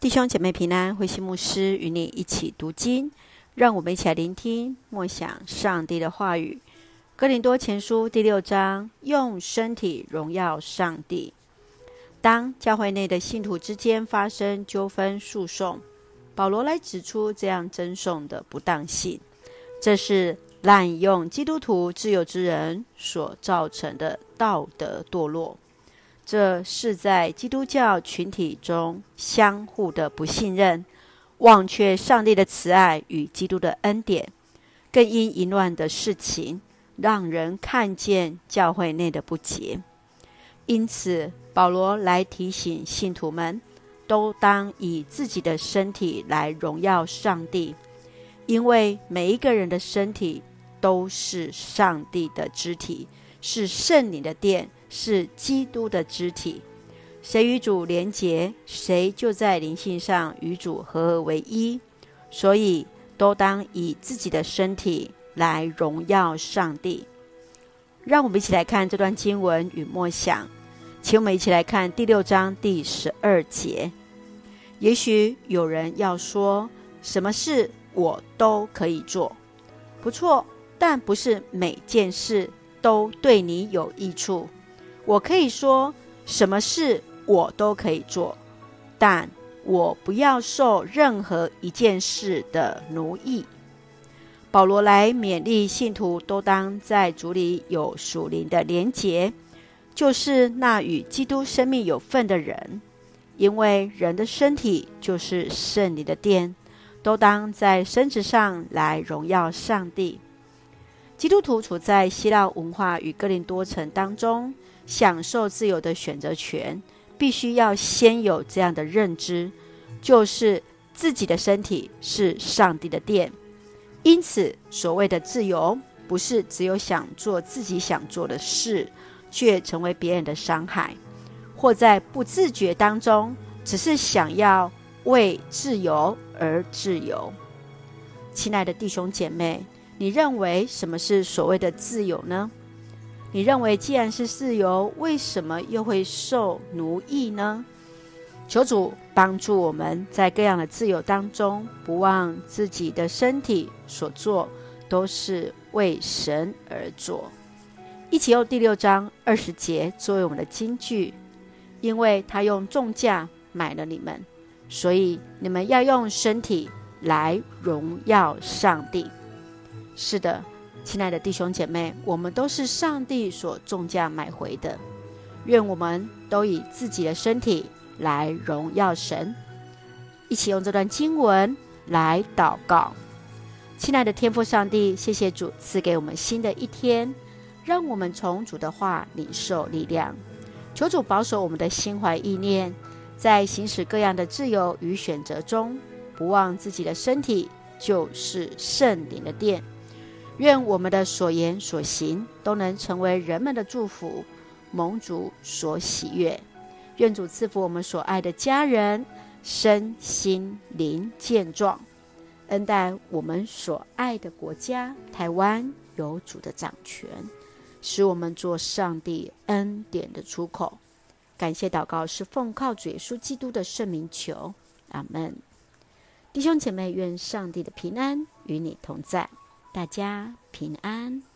弟兄姐妹平安，慧馨牧师与你一起读经，让我们一起来聆听默想上帝的话语。哥林多前书第六章，用身体荣耀上帝。当教会内的信徒之间发生纠纷诉讼，保罗来指出这样争讼的不当性，这是滥用基督徒自由之人所造成的道德堕落。这是在基督教群体中相互的不信任，忘却上帝的慈爱与基督的恩典，更因淫乱的事情，让人看见教会内的不洁。因此，保罗来提醒信徒们，都当以自己的身体来荣耀上帝，因为每一个人的身体都是上帝的肢体，是圣灵的殿。是基督的肢体，谁与主连结，谁就在灵性上与主合而为一。所以，都当以自己的身体来荣耀上帝。让我们一起来看这段经文与默想，请我们一起来看第六章第十二节。也许有人要说，什么事我都可以做，不错，但不是每件事都对你有益处。我可以说什么事我都可以做，但我不要受任何一件事的奴役。保罗来勉励信徒，都当在主里有属灵的连结，就是那与基督生命有份的人，因为人的身体就是圣灵的殿，都当在身子上来荣耀上帝。基督徒处在希腊文化与哥林多城当中。享受自由的选择权，必须要先有这样的认知，就是自己的身体是上帝的殿。因此，所谓的自由，不是只有想做自己想做的事，却成为别人的伤害，或在不自觉当中，只是想要为自由而自由。亲爱的弟兄姐妹，你认为什么是所谓的自由呢？你认为，既然是自由，为什么又会受奴役呢？求主帮助我们在各样的自由当中，不忘自己的身体所做都是为神而做。一起用第六章二十节作为我们的金句，因为他用重价买了你们，所以你们要用身体来荣耀上帝。是的。亲爱的弟兄姐妹，我们都是上帝所重价买回的。愿我们都以自己的身体来荣耀神。一起用这段经文来祷告。亲爱的天父上帝，谢谢主赐给我们新的一天，让我们从主的话领受力量。求主保守我们的心怀意念，在行使各样的自由与选择中，不忘自己的身体就是圣灵的殿。愿我们的所言所行都能成为人们的祝福，蒙主所喜悦。愿主赐福我们所爱的家人，身心灵健壮，恩待我们所爱的国家台湾有主的掌权，使我们做上帝恩典的出口。感谢祷告是奉靠主耶稣基督的圣名求，阿门。弟兄姐妹，愿上帝的平安与你同在。大家平安。